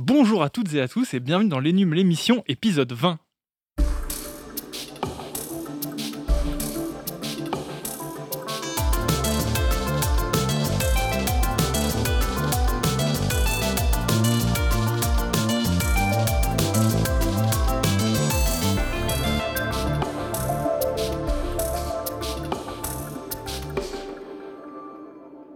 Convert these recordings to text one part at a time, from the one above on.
Bonjour à toutes et à tous et bienvenue dans l'Énum l'émission épisode 20.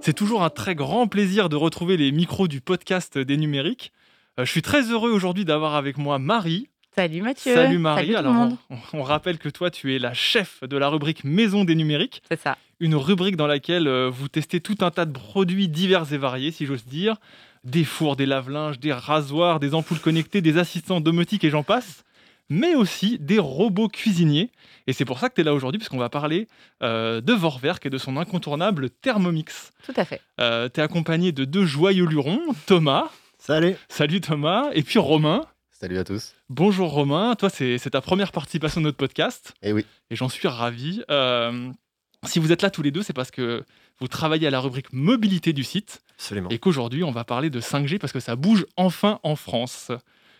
C'est toujours un très grand plaisir de retrouver les micros du podcast des numériques. Euh, je suis très heureux aujourd'hui d'avoir avec moi Marie. Salut Mathieu. Salut Marie. Salut tout le Alors, monde. on, on rappelle que toi, tu es la chef de la rubrique Maison des numériques, C'est ça. une rubrique dans laquelle euh, vous testez tout un tas de produits divers et variés, si j'ose dire. Des fours, des lave-linges, des rasoirs, des ampoules connectées, des assistants domotiques et j'en passe. Mais aussi des robots cuisiniers. Et c'est pour ça que tu es là aujourd'hui, puisqu'on va parler euh, de Vorwerk et de son incontournable Thermomix. Tout à fait. Euh, tu es accompagné de deux joyeux lurons, Thomas. Salut Salut Thomas. Et puis Romain. Salut à tous. Bonjour Romain, toi c'est c'est ta première participation à notre podcast Eh oui, et j'en suis ravi. Euh, si vous êtes là tous les deux, c'est parce que vous travaillez à la rubrique mobilité du site absolument. et qu'aujourd'hui on va parler de 5G parce que ça bouge enfin en France.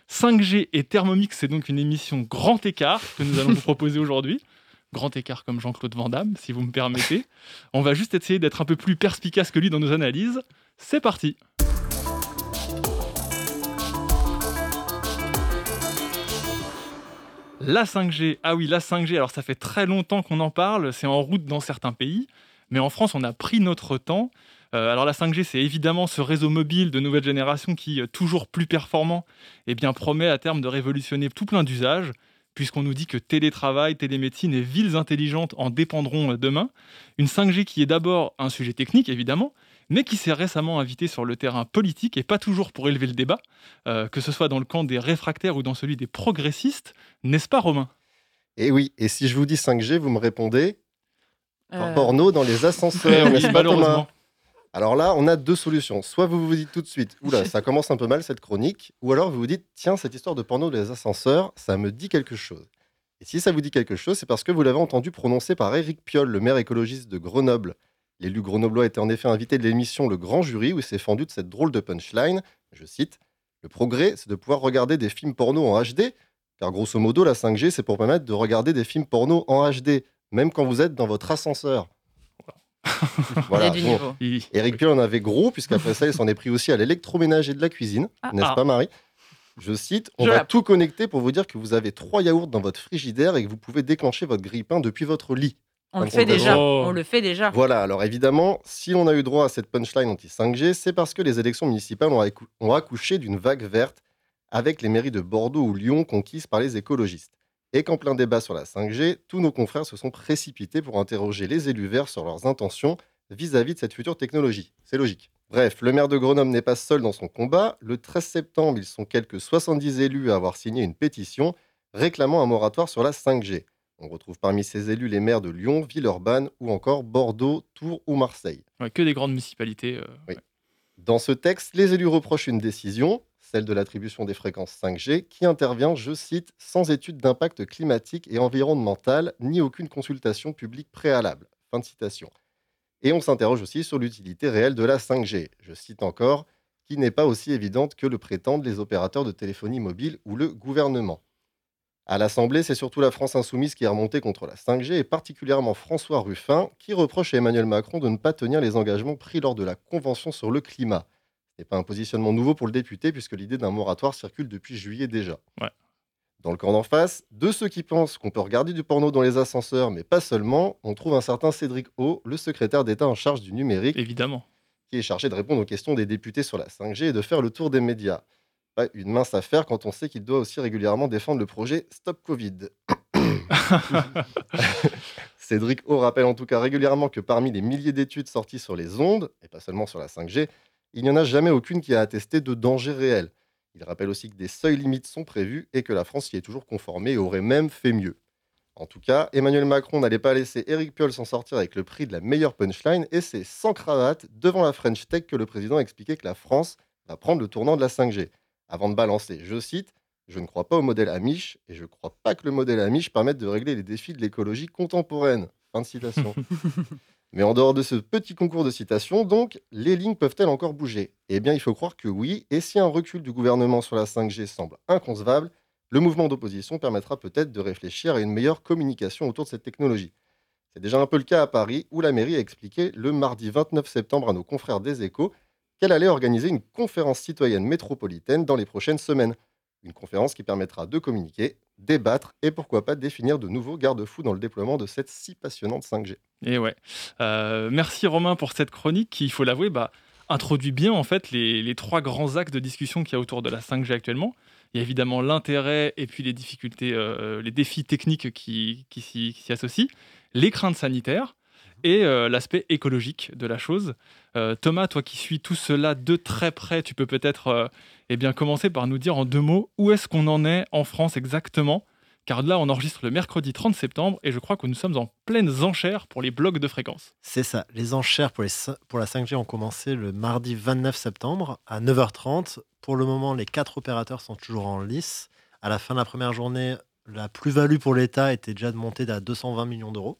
5G et Thermomix, c'est donc une émission grand écart que nous allons vous proposer aujourd'hui. Grand écart comme Jean-Claude Van Damme, si vous me permettez. On va juste essayer d'être un peu plus perspicace que lui dans nos analyses. C'est parti La 5G, ah oui, la 5G, alors ça fait très longtemps qu'on en parle, c'est en route dans certains pays, mais en France on a pris notre temps. Euh, alors la 5G, c'est évidemment ce réseau mobile de nouvelle génération qui, euh, toujours plus performant, eh bien, promet à terme de révolutionner tout plein d'usages, puisqu'on nous dit que télétravail, télémédecine et villes intelligentes en dépendront euh, demain. Une 5G qui est d'abord un sujet technique, évidemment, mais qui s'est récemment invité sur le terrain politique, et pas toujours pour élever le débat, euh, que ce soit dans le camp des réfractaires ou dans celui des progressistes, n'est-ce pas Romain? Et Eh oui, et si je vous dis 5G, vous me répondez Euh, porno dans les ascenseurs, n'est-ce pas. Thomas? Alors là, on a deux solutions. Soit vous vous dites tout de suite, oula, ça commence un peu mal cette chronique, ou alors vous vous dites, tiens, cette histoire de porno dans les ascenseurs, ça me dit quelque chose. Et si ça vous dit quelque chose, c'est parce que vous l'avez entendu prononcer par Éric Piolle, le maire écologiste de Grenoble. L'élu grenoblois était en effet invité de l'émission Le Grand Jury où il s'est fendu de cette drôle de punchline. Je cite Le progrès, c'est de pouvoir regarder des films porno en HD, car grosso modo, la 5G, c'est pour permettre de regarder des films porno en HD, même quand vous êtes dans votre ascenseur. Il y a du bon. niveau. Il- Eric Piolle en avait gros, puisqu'après ça, il s'en est pris aussi à l'électroménager de la cuisine, Ah. n'est-ce Ah. pas Marie? Je cite, on Je va la- tout connecter pour vous dire que vous avez trois yaourts dans votre frigidaire et que vous pouvez déclencher votre grille-pain depuis votre lit. On le fait déjà. Oh. On le fait déjà. Voilà, alors évidemment, si on a eu droit à cette punchline anti-5G, c'est parce que les élections municipales ont, accou- ont accouché d'une vague verte avec les mairies de Bordeaux ou Lyon conquises par les écologistes. Et qu'en plein débat sur la 5G, tous nos confrères se sont précipités pour interroger les élus verts sur leurs intentions vis-à-vis de cette future technologie. C'est logique. Bref, le maire de Grenoble n'est pas seul dans son combat. Le 13 septembre, ils sont quelques 70 élus à avoir signé une pétition réclamant un moratoire sur la 5G. On retrouve parmi ces élus les maires de Lyon, Villeurbanne ou encore Bordeaux, Tours ou Marseille. Ouais, que des grandes municipalités. euh, Oui. Dans ce texte, les élus reprochent une décision, celle de l'attribution des fréquences 5G, qui intervient, je cite, sans étude d'impact climatique et environnemental, ni aucune consultation publique préalable. Fin de citation. Et on s'interroge aussi sur l'utilité réelle de la 5G. Je cite encore, qui n'est pas aussi évidente que le prétendent les opérateurs de téléphonie mobile ou le gouvernement. À l'Assemblée, c'est surtout la France insoumise qui est remontée contre la 5G et particulièrement François Ruffin qui reproche à Emmanuel Macron de ne pas tenir les engagements pris lors de la Convention sur le climat. Ce n'est pas un positionnement nouveau pour le député puisque l'idée d'un moratoire circule depuis juillet déjà. Ouais. Dans le camp d'en face, de ceux qui pensent qu'on peut regarder du porno dans les ascenseurs, mais pas seulement, on trouve un certain Cédric O, le secrétaire d'État en charge du numérique, évidemment. qui est chargé de répondre aux questions des députés sur la 5G et de faire le tour des médias. Pas une mince affaire quand on sait qu'il doit aussi régulièrement défendre le projet Stop Covid. Cédric O rappelle en tout cas régulièrement que parmi les milliers d'études sorties sur les ondes, et pas seulement sur la 5G, il n'y en a jamais aucune qui a attesté de danger réel. Il rappelle aussi que des seuils limites sont prévus et que la France y est toujours conformée et aurait même fait mieux. En tout cas, Emmanuel Macron n'allait pas laisser Éric Piolle s'en sortir avec le prix de la meilleure punchline et c'est sans cravate devant la French Tech que le président a expliqué que la France va prendre le tournant de la 5G. Avant de balancer, je cite, Je ne crois pas au modèle Amish et je ne crois pas que le modèle Amish permette de régler les défis de l'écologie contemporaine. Fin de citation. Mais en dehors de ce petit concours de citation, donc, les lignes peuvent-elles encore bouger? Eh bien, il faut croire que oui, et si un recul du gouvernement sur la 5G semble inconcevable, le mouvement d'opposition permettra peut-être de réfléchir à une meilleure communication autour de cette technologie. C'est déjà un peu le cas à Paris, où la mairie a expliqué le mardi 29 septembre à nos confrères des échos qu'elle allait organiser une conférence citoyenne métropolitaine dans les prochaines semaines. Une conférence qui permettra de communiquer, débattre et pourquoi pas définir de nouveaux garde-fous dans le déploiement de cette si passionnante 5G. Et ouais. Euh, merci Romain pour cette chronique qui, il faut l'avouer, bah, introduit bien en fait les, trois grands axes de discussion qu'il y a autour de la 5G actuellement. Il y a évidemment l'intérêt et puis les difficultés, euh, les défis techniques qui, qui s'y associent, les craintes sanitaires et euh, l'aspect écologique de la chose. Euh, Thomas, toi qui suis tout cela de très près, tu peux peut-être euh, eh bien, commencer par nous dire en deux mots où est-ce qu'on en est en France exactement? Car là, on enregistre le mercredi 30 septembre et je crois que nous sommes en pleines enchères pour les blocs de fréquence. C'est ça. Les enchères pour, pour la 5G ont commencé le mardi 29 septembre à 9h30. Pour le moment, les quatre opérateurs sont toujours en lice. À la fin de la première journée, la plus-value pour l'État était déjà de monter à 220 millions d'euros.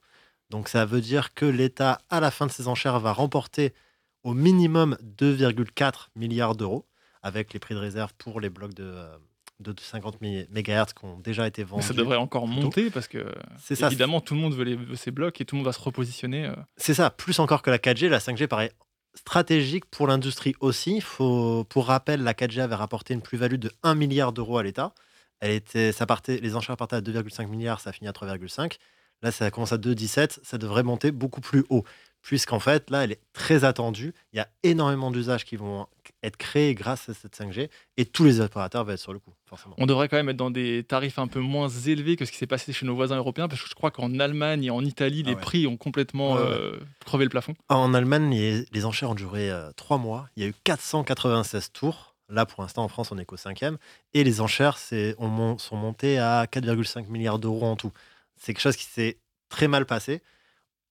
Donc ça veut dire que l'État, à la fin de ses enchères, va remporter au minimum 2,4 milliards d'euros avec les prix de réserve pour les blocs de, euh, de 50 MHz qui ont déjà été vendus. Mais ça devrait encore monter parce que évidemment tout le monde veut, ces blocs et tout le monde va se repositionner. Euh. C'est ça, plus encore que la 4G, la 5G paraît stratégique pour l'industrie aussi. Faut, pour rappel, la 4G avait rapporté une plus-value de 1 milliard d'euros à l'État. Elle était, ça partait, les enchères partaient à 2,5 milliards, ça a fini à 3,5. Là, ça commence à 2,17. Ça devrait monter beaucoup plus haut. Puisqu'en fait, là, elle est très attendue. Il y a énormément d'usages qui vont être créés grâce à cette 5G. Et tous les opérateurs vont être sur le coup, forcément. On devrait quand même être dans des tarifs un peu moins élevés que ce qui s'est passé chez nos voisins européens. Parce que je crois qu'en Allemagne et en Italie, ah les prix ont complètement euh, crevé le plafond. En Allemagne, les, enchères ont duré euh, trois mois. Il y a eu 496 tours. Là, pour l'instant, en France, on est qu'au cinquième. Et les enchères on, sont montées à 4,5 milliards d'euros en tout c'est quelque chose qui s'est très mal passé.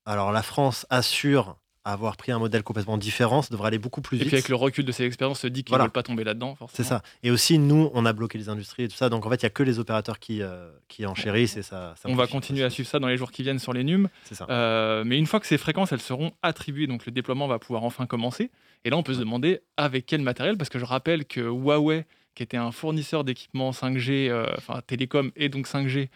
Alors la France assure avoir pris un modèle complètement différent, ça devrait aller beaucoup plus vite. Et puis avec le recul de ces expériences, se dit qu'ils ne veulent pas tomber là-dedans. C'est ça. Et aussi, nous, on a bloqué les industries et tout ça. Donc en fait, il n'y a que les opérateurs qui, euh, qui enchérissent et ça. on va continuer à suivre ça dans les jours qui viennent sur les NUM. C'est ça. Euh, mais une fois que ces fréquences, elles seront attribuées, donc le déploiement va pouvoir enfin commencer. Et là, on peut se demander avec quel matériel, parce que je rappelle que Huawei, qui était un fournisseur d'équipements 5G, euh, enfin télécom et donc 5G,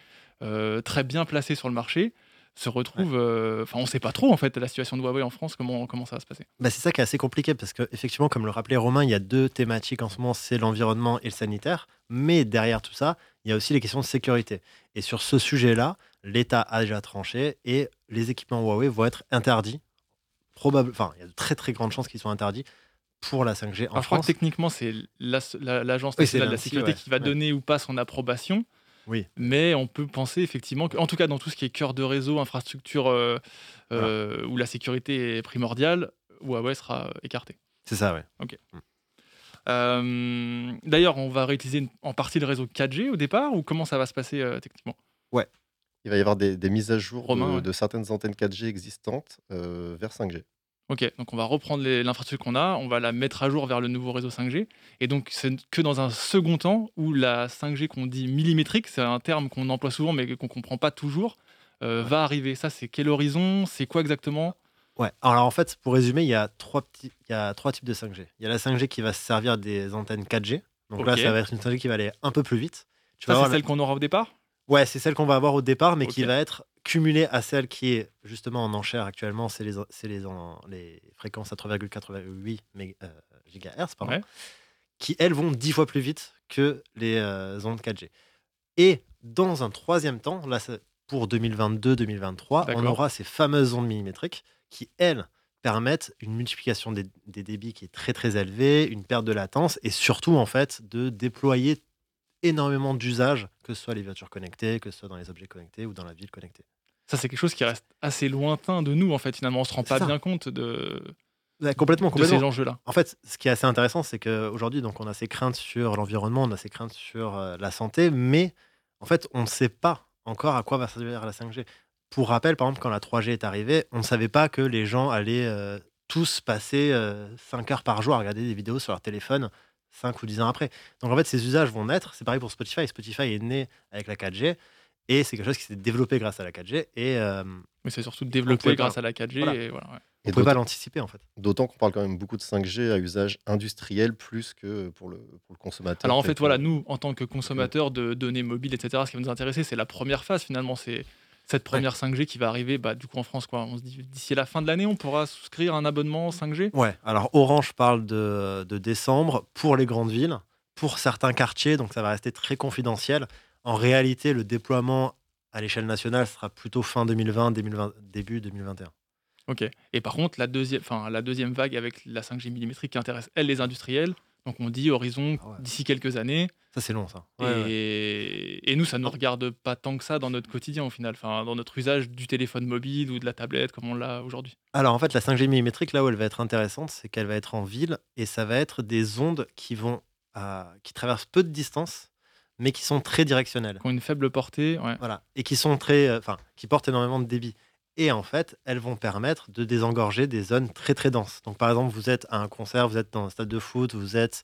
euh, très bien placé sur le marché se retrouve. Euh, enfin, on ne sait pas trop en fait la situation de Huawei en France, comment, comment ça va se passer. Bah, c'est ça qui est assez compliqué parce qu'effectivement, comme le rappelait Romain, il y a deux thématiques en ce moment c'est l'environnement et le sanitaire. Mais derrière tout ça, il y a aussi les questions de sécurité. Et sur ce sujet-là, l'État a déjà tranché et les équipements Huawei vont être interdits. Probable, enfin, il y a de très très grandes chances qu'ils soient interdits pour la 5G en France. Je crois que techniquement, c'est l'Agence nationale de la sécurité qui va donner ou pas son approbation. Oui. Mais on peut penser effectivement qu'en tout cas dans tout ce qui est cœur de réseau, infrastructure euh, euh, où la sécurité est primordiale, Huawei sera écarté. C'est ça, oui. Ok. Mm. Euh, d'ailleurs, on va réutiliser en partie le réseau 4G au départ ou comment ça va se passer techniquement? Ouais. Il va y avoir des, mises à jour de, de, certaines antennes 4G existantes vers 5G. Ok, donc on va reprendre l'infrastructure qu'on a, on va la mettre à jour vers le nouveau réseau 5G. Et donc c'est que dans un second temps où la 5G qu'on dit millimétrique, c'est un terme qu'on emploie souvent mais qu'on ne comprend pas toujours, euh, va arriver. Ça, c'est quel horizon? C'est quoi exactement? Ouais, alors en fait, pour résumer, il y, a trois petits, il y a trois types de 5G. Il y a la 5G qui va se servir des antennes 4G. Donc là, ça va être une 5G qui va aller un peu plus vite. Tu ça, c'est celle qu'on aura au départ? Ouais, c'est celle qu'on va avoir au départ, mais qui va être cumulée à celle qui est justement en enchère actuellement, c'est les, les, les fréquences à 3,88 euh, GHz, pardon, qui elles vont 10 fois plus vite que les euh, ondes 4G. Et dans un troisième temps, là, pour 2022-2023, on aura ces fameuses ondes millimétriques qui, elles, permettent une multiplication des, des, débits qui est très très élevée, une perte de latence et surtout en fait de déployer énormément d'usages, que ce soit les voitures connectées, que ce soit dans les objets connectés ou dans la ville connectée. Ça, c'est quelque chose qui reste assez lointain de nous, en fait. Finalement, on se rend pas bien compte de, complètement, complètement. ces enjeux-là. En fait, ce qui est assez intéressant, c'est qu'aujourd'hui, on a ces craintes sur l'environnement, on a ces craintes sur euh, la santé, mais en fait, on ne sait pas encore à quoi va servir la 5G. Pour rappel, par exemple, quand la 3G est arrivée, on ne savait pas que les gens allaient euh, tous passer 5 euh, heures par jour à regarder des vidéos sur leur téléphone 5 ou 10 ans après. Donc en fait, ces usages vont naître. C'est pareil pour Spotify. Spotify est né avec la 4G. Et c'est quelque chose qui s'est développé grâce à la 4G. Et, euh, Mais c'est surtout développé grâce à la 4G. Voilà. Et voilà, ouais. on ne peut pas l'anticiper en fait. D'autant qu'on parle quand même beaucoup de 5G à usage industriel plus que pour le, pour le consommateur. Alors en fait, voilà, nous, en tant que consommateurs de données mobiles, etc., ce qui va nous intéresser, c'est la première phase finalement. C'est cette première 5G qui va arriver bah, du coup en France. Quoi. On se dit d'ici la fin de l'année, on pourra souscrire un abonnement 5G Ouais, alors Orange parle de, de décembre pour les grandes villes, pour certains quartiers, donc ça va rester très confidentiel. En réalité, le déploiement à l'échelle nationale sera plutôt fin 2020, 2020 début 2021. Ok. Et par contre, la deuxième, enfin, la deuxième vague avec la 5G millimétrique qui intéresse, elle, les industriels. Donc on dit horizon Ah ouais. d'ici quelques années. Ça, c'est long, ça. et, Ouais, ouais. et nous, ça ne nous regarde pas tant que ça dans notre quotidien au final, enfin, dans notre usage du téléphone mobile ou de la tablette comme on l'a aujourd'hui. Alors, en fait, la 5G millimétrique, là où elle va être intéressante, c'est qu'elle va être en ville et ça va être des ondes qui vont à- qui traversent peu de distance, mais qui sont très directionnelles. Qui ont une faible portée. Voilà. Et qui sont très, euh, enfin, qui portent énormément de débit. Et en fait, elles vont permettre de désengorger des zones très très denses. Donc, par exemple, vous êtes à un concert, vous êtes dans un stade de foot, vous êtes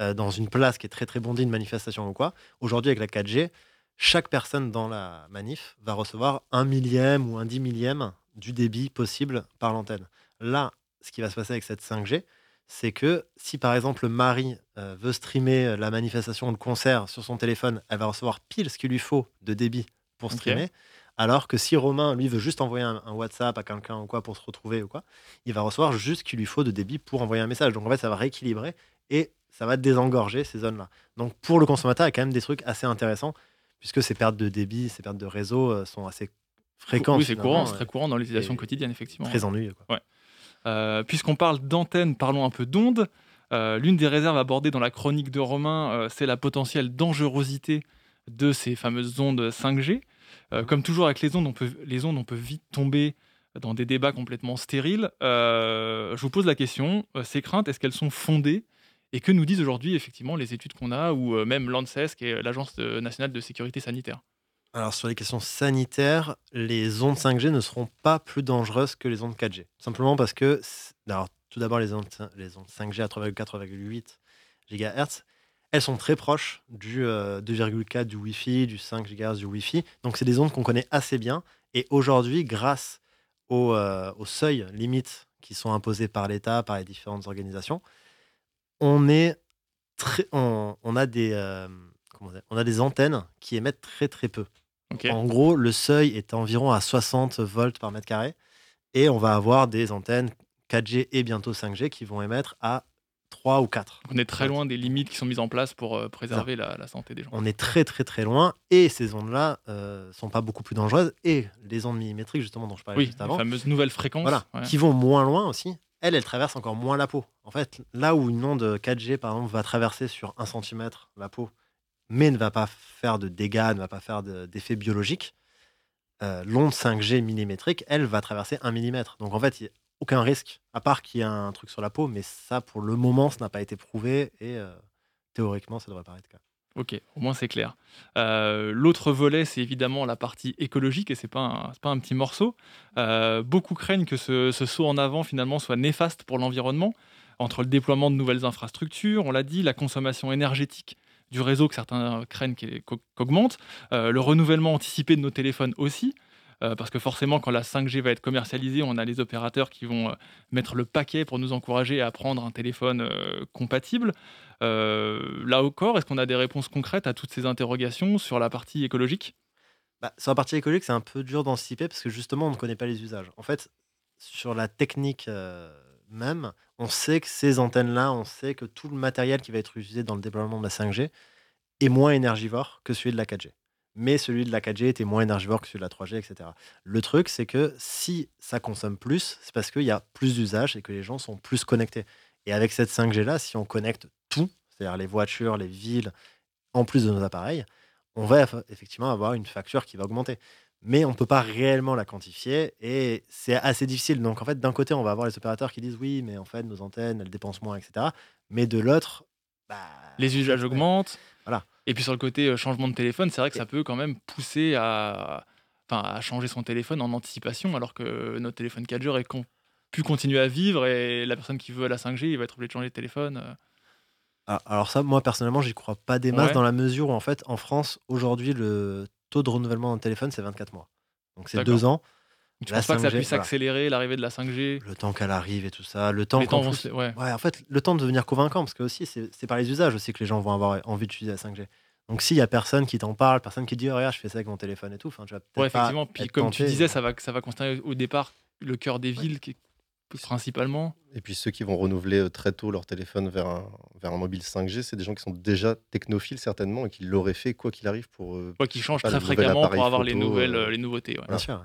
euh, dans une place qui est très très bondée, une manifestation ou quoi. Aujourd'hui, avec la 4G, chaque personne dans la manif va recevoir un millième ou un dix millième du débit possible par l'antenne. Là, ce qui va se passer avec cette 5G, c'est que si par exemple Marie euh, veut streamer la manifestation ou le concert sur son téléphone, elle va recevoir pile ce qu'il lui faut de débit pour streamer. Alors que si Romain, lui, veut juste envoyer un, un WhatsApp à quelqu'un ou quoi pour se retrouver ou quoi, il va recevoir juste ce qu'il lui faut de débit pour envoyer un message. Donc en fait, ça va rééquilibrer et ça va désengorger ces zones-là. Donc pour le consommateur, il y a quand même des trucs assez intéressants puisque ces pertes de débit, ces pertes de réseau euh, sont assez fréquentes. Oui, c'est courant, c'est très courant dans l'utilisation quotidienne, effectivement. Très ennuyeux. Quoi. Euh, Puisqu'on parle d'antenne, parlons un peu d'ondes. Euh, L'une des réserves abordées dans la chronique de Romain, euh, c'est la potentielle dangerosité de ces fameuses ondes 5G. Euh, comme toujours avec les ondes, on peut, les ondes, on peut vite tomber dans des débats complètement stériles. Euh, je vous pose la question, euh, ces craintes, est-ce qu'elles sont fondées? Et que nous disent aujourd'hui effectivement les études qu'on a, ou même l'ANSES, qui est l'Agence nationale de sécurité sanitaire? Alors sur les questions sanitaires, les ondes 5G ne seront pas plus dangereuses que les ondes 4G. Simplement parce que, alors, tout d'abord, les ondes, les ondes 5G à 3,4-3,8 GHz, elles sont très proches du euh, 2,4 du Wi-Fi, du 5 GHz du Wi-Fi. Donc c'est des ondes qu'on connaît assez bien. Et aujourd'hui, grâce aux, euh, aux seuils limites qui sont imposés par l'État, par les différentes organisations, on est très, on, on a des, euh, comment dire, on a des antennes qui émettent très très peu. En gros, le seuil est environ à 60 volts par mètre carré. Et on va avoir des antennes 4G et bientôt 5G qui vont émettre à 3 ou 4. On est très loin des limites qui sont mises en place pour euh, préserver la, la santé des gens. On est très très très loin. Et ces ondes-là euh, sont pas beaucoup plus dangereuses. Et les ondes millimétriques, justement, dont je parlais Oui, juste les avant, fameuses nouvelles fréquences. voilà, ouais. qui vont moins loin aussi, elles, elles traversent encore moins la peau. En fait, là où une onde 4G, par exemple, va traverser sur 1 cm la peau, mais ne va pas faire de dégâts, ne va pas faire de- d'effets biologiques, euh, l'onde 5G millimétrique, elle, va traverser 1 mm. Donc en fait, il n'y a aucun risque, à part qu'il y a un truc sur la peau, mais ça, pour le moment, ça n'a pas été prouvé, et euh, théoriquement, ça devrait être le cas. Ok, au moins c'est clair. Euh, L'autre volet, c'est évidemment la partie écologique, et un, c'est pas un petit morceau. Euh, beaucoup craignent que ce, ce saut en avant finalement soit néfaste pour l'environnement, entre le déploiement de nouvelles infrastructures, on l'a dit, la consommation énergétique du réseau que certains craignent qu'augmente, le renouvellement anticipé de nos téléphones aussi. Euh, parce que forcément, quand la 5G va être commercialisée, on a les opérateurs qui vont euh, mettre le paquet pour nous encourager à prendre un téléphone euh, compatible. Là encore, est-ce qu'on a des réponses concrètes à toutes ces interrogations sur la partie écologique? Bah, sur la partie écologique, c'est un peu dur d'anticiper parce que justement, on ne connaît pas les usages. En fait, sur la technique même, on sait que ces antennes-là, on sait que tout le matériel qui va être utilisé dans le déploiement de la 5G est moins énergivore que celui de la 4G. Mais celui de la 4G était moins énergivore que celui de la 3G, etc. Le truc, c'est que si ça consomme plus, c'est parce qu'il y a plus d'usages et que les gens sont plus connectés. Et avec cette 5G-là, si on connecte tout, c'est-à-dire les voitures, les villes, en plus de nos appareils, on va eff- effectivement avoir une facture qui va augmenter. Mais on ne peut pas réellement la quantifier et c'est assez difficile. Donc en fait, d'un côté, on va avoir les opérateurs qui disent oui, mais en fait, nos antennes, elles dépensent moins, etc. Mais de l'autre, bah, Les usages augmentent. Et puis sur le côté euh, changement de téléphone, c'est vrai que ça peut quand même pousser à, enfin, à changer son téléphone en anticipation, alors que notre téléphone 4G aurait con- pu continuer à vivre et la personne qui veut la 5G, il va être obligé de changer de téléphone. euh. Ah, Alors ça, moi personnellement, j'y crois pas des masses Ouais. dans la mesure où en fait, en France, aujourd'hui, le taux de renouvellement d'un téléphone, c'est 24 mois. Donc c'est deux ans. Tu penses pas que ça puisse accélérer l'arrivée de la 5G Le temps qu'elle arrive et tout ça, le temps, ouais. en fait, le temps de devenir convaincant, parce que aussi c'est par les usages aussi que les gens vont avoir envie d'utiliser la 5G. Donc s'il y a personne qui t'en parle, personne qui dit oh, regarde je fais ça avec mon téléphone et tout, enfin tu vas ouais, effectivement. Puis comme tu disais, ça va ça va constater au départ le cœur des villes qui, principalement. Et puis ceux qui vont renouveler euh, très tôt leur téléphone vers un, vers un mobile 5G, c'est des gens qui sont déjà technophiles certainement et qui l'auraient fait quoi qu'il arrive pour. Euh, quoi qu'ils changent très fréquemment pour avoir les nouvelles, euh, les nouveautés. Bien sûr.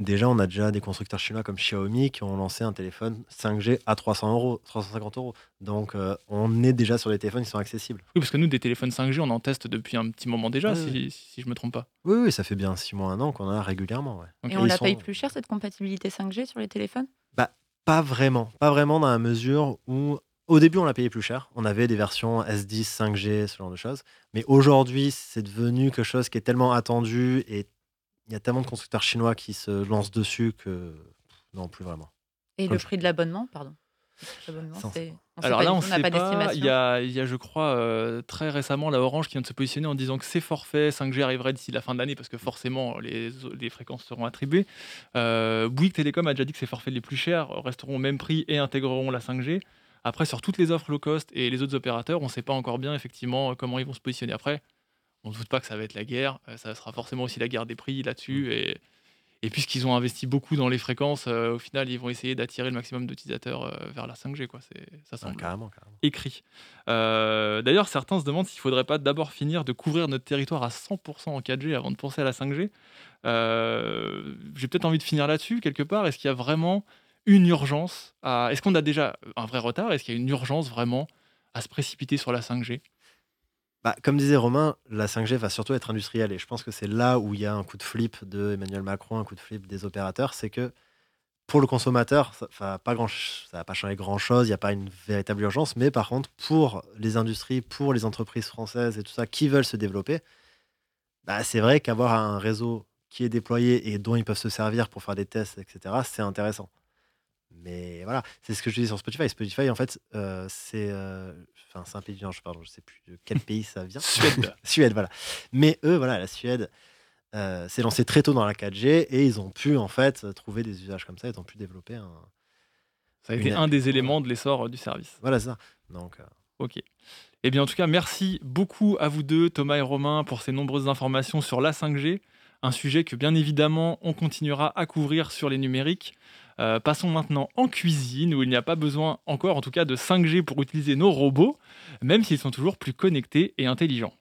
Déjà, on a déjà des constructeurs chinois comme Xiaomi qui ont lancé un téléphone 5G à 300 euros, 350 euros. Donc on est déjà sur des téléphones qui sont accessibles. Oui, parce que nous, des téléphones 5G, on en teste depuis un petit moment déjà, si, si, je me trompe pas. Oui, oui, ça fait bien 6 mois, un an qu'on a régulièrement. Et on la paye plus cher cette compatibilité 5G sur les téléphones? Bah, pas vraiment. Pas vraiment dans la mesure où, au début, on l'a payé plus cher. On avait des versions S10, 5G, ce genre de choses. Mais aujourd'hui, c'est devenu quelque chose qui est tellement attendu et il y a tellement de constructeurs chinois qui se lancent dessus que non, plus vraiment. Et le prix de l'abonnement, pardon alors là, on ne sait pas. Il y, a, il y a, je crois, euh, très récemment, la Orange qui vient de se positionner en disant que ces forfaits 5G arriveraient d'ici la fin de l'année parce que forcément, les, les fréquences seront attribuées. Euh, Bouygues Télécom a déjà dit que ces forfaits les plus chers resteront au même prix et intégreront la 5G. Après, sur toutes les offres low cost et les autres opérateurs, on ne sait pas encore bien effectivement comment ils vont se positionner. Après, on ne doute pas que ça va être la guerre. Euh, ça sera forcément aussi la guerre des prix là-dessus. Mmh. Et et puisqu'ils ont investi beaucoup dans les fréquences, euh, au final, ils vont essayer d'attirer le maximum d'utilisateurs euh, vers la 5G. Quoi. Ça semble carrément, écrit. Euh, d'ailleurs, certains se demandent s'il ne faudrait pas d'abord finir de couvrir notre territoire à 100% en 4G avant de penser à la 5G. J'ai peut-être envie de finir là-dessus, quelque part. Est-ce qu'il y a vraiment une urgence à... Est-ce qu'on a déjà un vrai retard? Est-ce qu'il y a une urgence vraiment à se précipiter sur la 5G bah, comme disait Romain, la 5G va surtout être industrielle. Et je pense que c'est là où il y a un coup de flip de Emmanuel Macron, un coup de flip des opérateurs. C'est que pour le consommateur, ça va pas, grand, va pas changer grand-chose. Il n'y a pas une véritable urgence. Mais par contre, pour les industries, pour les entreprises françaises et tout ça qui veulent se développer, bah, c'est vrai qu'avoir un réseau qui est déployé et dont ils peuvent se servir pour faire des tests, etc., c'est intéressant. Mais voilà, c'est ce que je disais sur Spotify. Spotify, en fait, euh, c'est. Euh, enfin, c'est un pays, je, pardon, je sais plus de quel pays ça vient. Suède. Suède, voilà. Mais eux, voilà, la Suède euh, s'est lancée très tôt dans la 4G et ils ont pu, en fait, trouver des usages comme ça. Ils ont pu développer un. Ça a été un des éléments de l'essor du service. Voilà ça. Donc. Ok. Eh bien, en tout cas, merci beaucoup à vous deux, Thomas et Romain, pour ces nombreuses informations sur la 5G. Un sujet que, bien évidemment, on continuera à couvrir sur les numériques. Euh, passons maintenant en cuisine, où il n'y a pas besoin encore, en tout cas, de 5G pour utiliser nos robots, même s'ils sont toujours plus connectés et intelligents.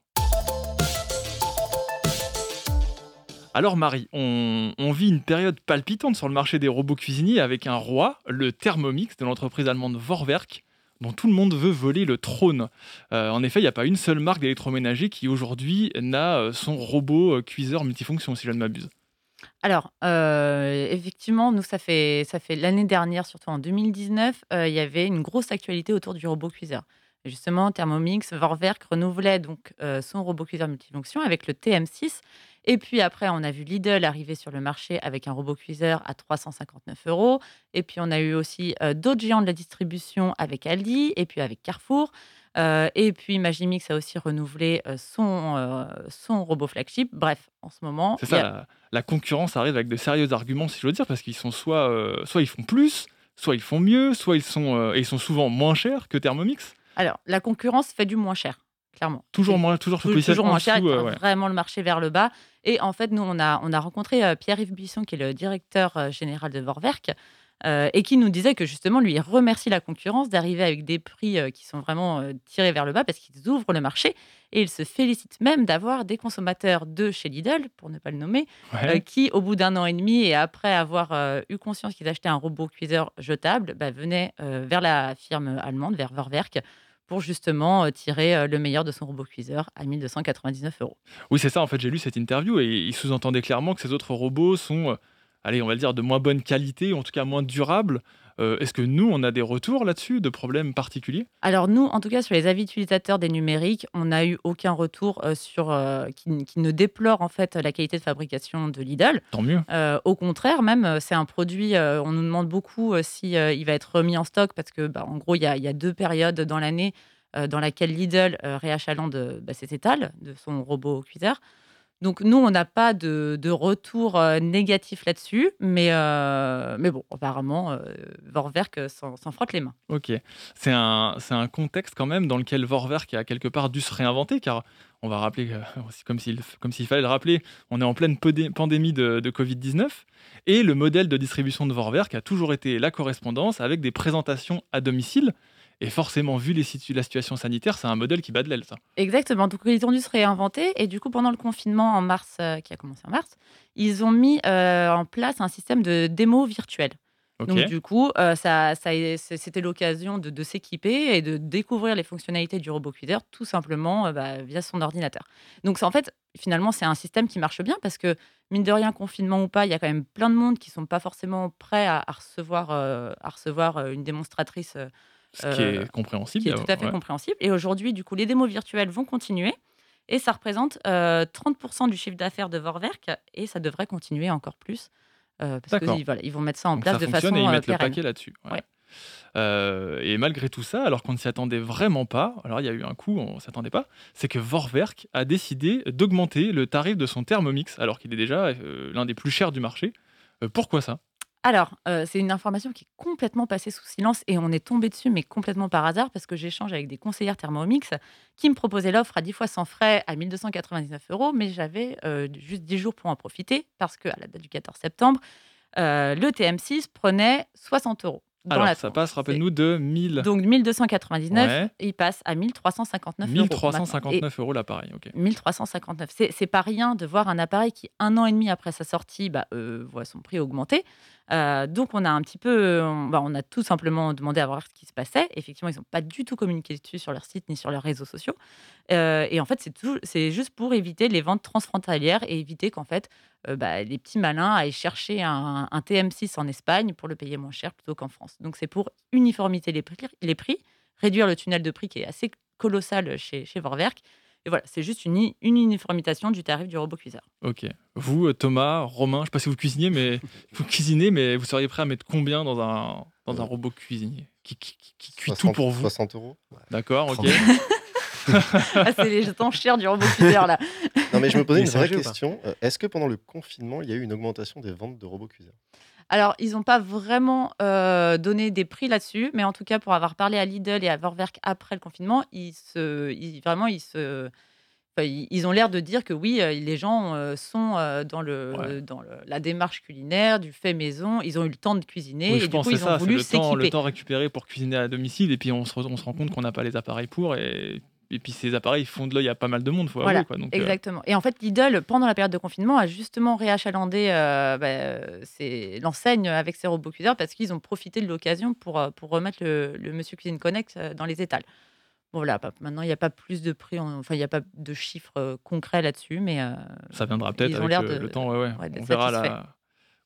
Alors Marie, on, vit une période palpitante sur le marché des robots cuisiniers avec un roi, le Thermomix de l'entreprise allemande Vorwerk, dont tout le monde veut voler le trône. Euh, en effet, il n'y a pas une seule marque d'électroménager qui aujourd'hui n'a euh, son robot cuiseur multifonction, si je ne m'abuse. Alors, euh, effectivement, nous, ça fait l'année dernière, surtout en 2019, euh, il y avait une grosse actualité autour du robot cuiseur. justement, Thermomix, Vorwerk renouvelait donc euh, son robot cuiseur multifonction avec le TM6 et puis après, on a vu Lidl arriver sur le marché avec un robot cuiseur à 359 euros et puis on a eu aussi, d'autres géants de la distribution avec Aldi et puis avec Carrefour. Euh, et puis Magimix a aussi renouvelé euh, son, euh, son robot flagship. Bref, en ce moment. C'est ça, la, concurrence arrive avec de sérieux arguments, si je veux dire, parce qu'ils sont soit, soit ils font plus, soit ils font mieux, soit ils sont, ils sont souvent moins chers que Thermomix. Alors, la concurrence fait du moins cher. Clairement. Toujours moins, toujours, toujours moins cher, vraiment le marché vers le bas. Et en fait, nous, on a, on a rencontré Pierre-Yves Buisson, qui est le directeur général de Vorwerk, euh, et qui nous disait que justement, lui, il remercie la concurrence d'arriver avec des prix euh, qui sont vraiment euh, tirés vers le bas parce qu'ils ouvrent le marché. Et il se félicite même d'avoir des consommateurs de chez Lidl, pour ne pas le nommer, qui, au bout d'un an et demi et après avoir eu conscience qu'ils achetaient un robot cuiseur jetable, bah, venaient vers la firme allemande, vers Vorwerk, pour justement tirer le meilleur de son robot cuiseur à 1299 euros. Oui, c'est ça. En fait, j'ai lu cette interview et il sous-entendait clairement que ces autres robots sont allez, on va dire, de moins bonne qualité, ou en tout cas moins durable. Euh, est-ce que nous, on a des retours là-dessus, de problèmes particuliers? Alors nous, en tout cas, sur les avis utilisateurs des numériques, on n'a eu aucun retour euh, sur, euh, qui, ne déplore en fait la qualité de fabrication de Lidl. Tant mieux. au contraire, même, c'est un produit, on nous demande beaucoup si il va être remis en stock, parce que, bah, en gros, il y, a, deux périodes dans l'année dans laquelle Lidl réachaland de, bah, ses étals, de son robot cuiseur. Donc nous, on n'a pas de, retour négatif là-dessus, mais, mais bon, apparemment, Vorwerk s'en frotte les mains. Ok, c'est un, un contexte quand même dans lequel Vorwerk a quelque part dû se réinventer, car on va rappeler, comme s'il comme s'il fallait le rappeler, on est en pleine pandémie de, de Covid-19, et le modèle de distribution de Vorwerk a toujours été la correspondance avec des présentations à domicile, et forcément, vu les la situation sanitaire, c'est un modèle qui bat de l'aile, ça. Exactement. Donc, ils ont dû se réinventer. Et du coup, pendant le confinement en mars, euh, qui a commencé en mars, ils ont mis euh, en place un système de démo virtuelle. Donc, du coup, euh, ça, ça c'était l'occasion de, s'équiper et de découvrir les fonctionnalités du robot cuiseur tout simplement bah, via son ordinateur. Donc, en fait, finalement, c'est un système qui marche bien parce que, mine de rien, confinement ou pas, il y a quand même plein de monde qui ne sont pas forcément prêts à, recevoir, à recevoir une démonstratrice ce qui est euh, compréhensible. Qui est tout à fait compréhensible. Et aujourd'hui, du coup, les démos virtuelles vont continuer. Et ça représente 30% euh, du chiffre d'affaires de Vorwerk. Et ça devrait continuer encore plus. Euh, parce qu'ils voilà, ils vont mettre ça en place de façon et ils mettent le paquet là-dessus. et malgré tout ça, alors qu'on ne s'y attendait vraiment pas, alors il y a eu un coup, on ne s'attendait pas, c'est que Vorwerk a décidé d'augmenter le tarif de son Thermomix, alors qu'il est déjà l'un des plus chers du marché. pourquoi ça? Alors, euh, c'est une information qui est complètement passée sous silence et on est tombé dessus, mais complètement par hasard, parce que j'échange avec des conseillères Thermomix qui me proposaient l'offre à 10 fois sans frais à 1299 euros, mais j'avais euh, juste 10 jours pour en profiter, parce qu'à la date du 14 septembre, euh, le TM6 prenait 60 euros. Alors, ça passe, rappelle-nous, de 1000. Donc 1299, il passe à 1359 euros. 1359 euros l'appareil, ok. 1359. C'est pas rien de voir un appareil qui, un an et demi après sa sortie, bah, voit son prix augmenter. Euh, donc, on a un petit peu, on, bah, on, a tout simplement demandé à voir ce qui se passait. Effectivement, ils n'ont pas du tout communiqué dessus sur leur site ni sur leurs réseaux sociaux. Euh, et en fait, c'est juste pour éviter les ventes transfrontalières et éviter qu'en fait, euh, bah, les petits malins aillent chercher un, TM6 en Espagne pour le payer moins cher plutôt qu'en France. Donc, c'est pour uniformiter les prix, les prix, réduire le tunnel de prix qui est assez colossal chez, chez Vorwerk et voilà, c'est juste une, uniformisation du tarif du robot cuiseur. Ok. Vous, euh, Thomas, Romain, je ne sais pas si vous cuisinez, mais vous cuisinez, mais vous seriez prêt à mettre combien dans un, dans un euh, robot cuisinier qui, qui, cuit tout pour vous 60 euros. D'accord, ok. ah, c'est les chers du robot cuiseur là. Non mais je me posais une vraie question. Euh, est-ce que pendant le confinement, il y a eu une augmentation des ventes de robots cuiseurs? Alors, ils n'ont pas vraiment euh, donné des prix là-dessus, mais en tout cas, pour avoir parlé à Lidl et à Vorwerk après le confinement, ils se, vraiment, ils se, ils ont l'air de dire que oui, euh, les gens euh, sont dans, le, dans la démarche culinaire, du fait maison. Ils ont eu le temps de cuisiner et du coup, ils ont voulu. Le, le temps récupéré pour cuisiner à domicile et puis on se, on se rend compte qu'on n'a pas les appareils pour et et puis ces appareils font de l'œil à pas mal de monde, faut voilà, quoi. Donc, euh, exactement. Et en fait, Lidl, pendant la période de confinement, a justement réachalandé euh, bah, l'enseigne avec ses robots cuiseurs parce qu'ils ont profité de l'occasion pour, euh, pour remettre le, Monsieur Cuisine Connect dans les étals. Bon, voilà, maintenant, il n'y a pas plus de prix, enfin, il n'y a pas de chiffres concrets là-dessus, mais. ça viendra peut-être avec le temps, ouais, ouais. On verra la,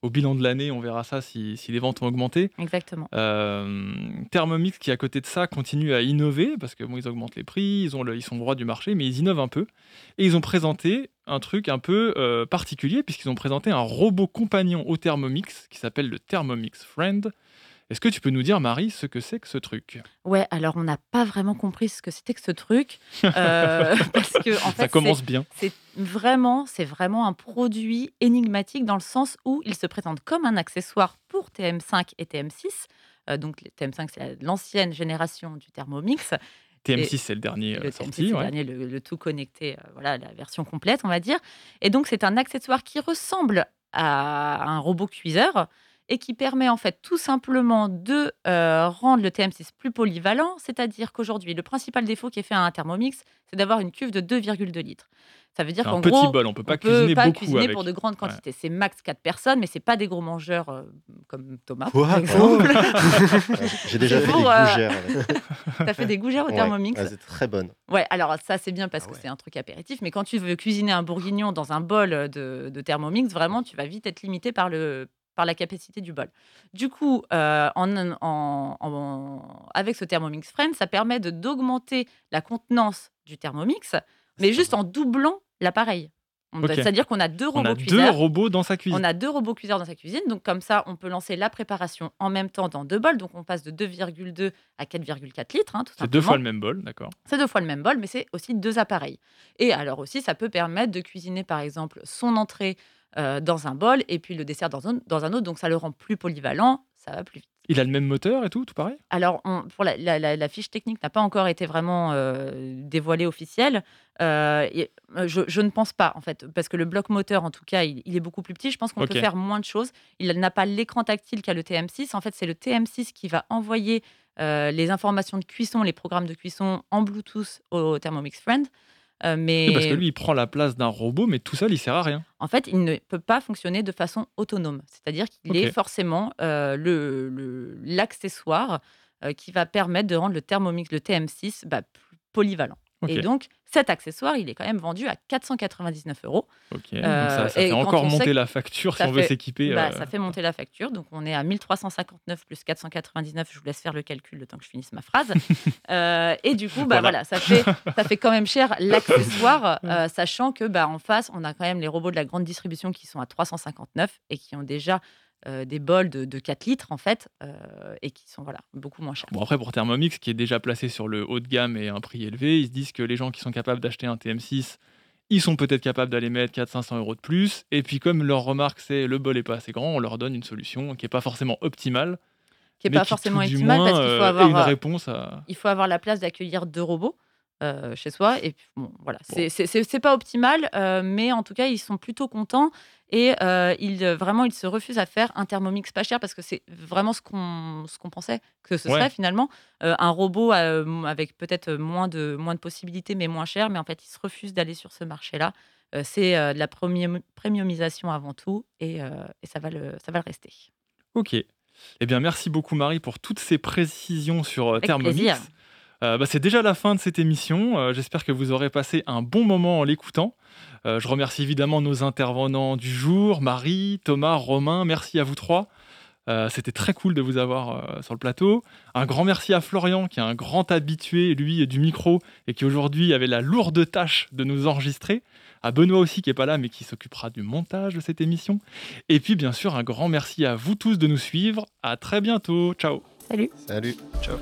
au bilan de l'année, on verra ça si, les ventes ont augmenté. Exactement. Euh, Thermomix, qui à côté de ça continue à innover, parce que bon, ils augmentent les prix, ils, ont le, ils sont droit du marché, mais ils innovent un peu. Et ils ont présenté un truc un peu euh, particulier, puisqu'ils ont présenté un robot compagnon au Thermomix qui s'appelle le Thermomix Friend. Est-ce que tu peux nous dire, Marie, ce que c'est que ce truc? Ouais, alors on n'a pas vraiment compris ce que c'était que ce truc. Euh, parce que, en fait, Ça commence bien. C'est vraiment, c'est vraiment un produit énigmatique dans le sens où il se présente comme un accessoire pour TM5 et TM6. Euh, donc, TM5, c'est l'ancienne génération du Thermomix. TM6, c'est le dernier le sorti. le, dernier le, tout connecté, euh, voilà, la version complète, on va dire. Et donc, c'est un accessoire qui ressemble à un robot cuiseur, et qui permet en fait tout simplement de euh, rendre le TM6 plus polyvalent, c'est-à-dire qu'aujourd'hui, le principal défaut qui est fait à un Thermomix, c'est d'avoir une cuve de 2,2 litres. Ça veut dire qu'en gros, bol, on peut pas cuisiner pas cuisiner pour de grandes quantités. C'est max 4 personnes, mais c'est pas des gros mangeurs euh, comme Thomas, par exemple. J'ai déjà fait des euh, gougères. Tu as fait des gougères au Thermomix C'est très bonne. Ouais, alors ça c'est bien parce ah que c'est un truc apéritif, mais quand tu veux cuisiner un bourguignon dans un bol de, de Thermomix, vraiment, tu vas vite être limité par le par la capacité du bol. Du coup, euh, en, avec ce Thermomix Friend, ça permet d'augmenter la contenance du Thermomix, mais juste en doublant l'appareil. C'est-à-dire qu'on a deux robots on a deux robots dans sa cuisine. On a deux robots cuiseurs dans sa cuisine. Donc, comme ça, on peut lancer la préparation en même temps dans deux bols. Donc, on passe de 2,2 à 4,4 litres. Hein, c'est deux fois le même bol, d'accord. C'est deux fois le même bol, mais c'est aussi deux appareils. Et alors aussi, ça peut permettre de cuisiner, par exemple, son entrée dans un bol et puis le dessert dans un, dans un autre. Donc, ça le rend plus polyvalent. Ça va plus vite. Il a le même moteur et tout, tout pareil? Alors, pour la, fiche technique n'a pas encore été vraiment euh, dévoilée officielle. Euh, euh, je, ne pense pas, en fait, parce que le bloc moteur, en tout cas, il, est beaucoup plus petit. Je pense qu'on peut faire moins de choses. Il n'a pas l'écran tactile qu'a le TM6. En fait, c'est le TM6 qui va envoyer les informations de cuisson, les programmes de cuisson en Bluetooth au Thermomix Friend. Mais... parce que lui, il prend la place d'un robot, mais tout seul, il sert à rien. En fait, il ne peut pas fonctionner de façon autonome. C'est-à-dire qu'il est forcément l'accessoire le, qui va permettre de rendre le Thermomix, le TM6, bah, plus polyvalent. Et donc, cet accessoire, il est quand même vendu à 499 euros. Ok, ça, fait encore monter la facture si on veut s'équiper. Bah, ça fait monter la facture. Donc, on est à 1359 plus 499. Je vous laisse faire le calcul le temps que je finisse ma phrase. Euh, et du coup, bah, voilà. ça, fait, ça fait quand même cher l'accessoire, euh, sachant que bah, en face, on a quand même les robots de la grande distribution qui sont à 359 et qui ont déjà euh, des bols de, 4 litres en fait euh, et qui sont voilà beaucoup moins chers. Bon après pour Thermomix qui est déjà placé sur le haut de gamme et un prix élevé, ils se disent que les gens qui sont capables d'acheter un TM6, ils sont peut-être capables d'aller mettre 400-500 euros de plus. Et puis comme leur remarque c'est le bol est pas assez grand, on leur donne une solution qui est pas forcément optimale. Qui n'est pas forcément optimale parce qu'il faut euh, avoir une réponse à... Il faut avoir la place d'accueillir deux robots. Euh, chez soi. Et puis, bon, voilà, c'est pas optimal, euh, mais en tout cas, ils sont plutôt contents. Et euh, ils, vraiment, ils se refusent à faire un Thermomix pas cher parce que c'est vraiment ce qu'on qu'on pensait que ce serait finalement. un robot avec peut-être moins de, moins de possibilités, mais moins cher. Mais en fait, ils se refusent d'aller sur ce marché-là. c'est de la premiumisation avant tout et, et, ça, va le, ça va le rester. Ok. Eh bien, merci beaucoup, Marie, pour toutes ces précisions sur Thermomix. Plaisir. Euh, bah, c'est déjà la fin de cette émission. Euh, j'espère que vous aurez passé un bon moment en l'écoutant. Euh, je remercie évidemment nos intervenants du jour, Marie, Thomas, Romain. Merci à vous trois. C'était très cool de vous avoir sur le plateau. Un grand merci à Florian, qui est un grand habitué, lui, du micro, et qui aujourd'hui avait la lourde tâche de nous enregistrer. À Benoît aussi, qui n'est pas là, mais qui s'occupera du montage de cette émission. Et puis, bien sûr, un grand merci à vous tous de nous suivre. À très bientôt. Ciao. Salut. Salut. Ciao.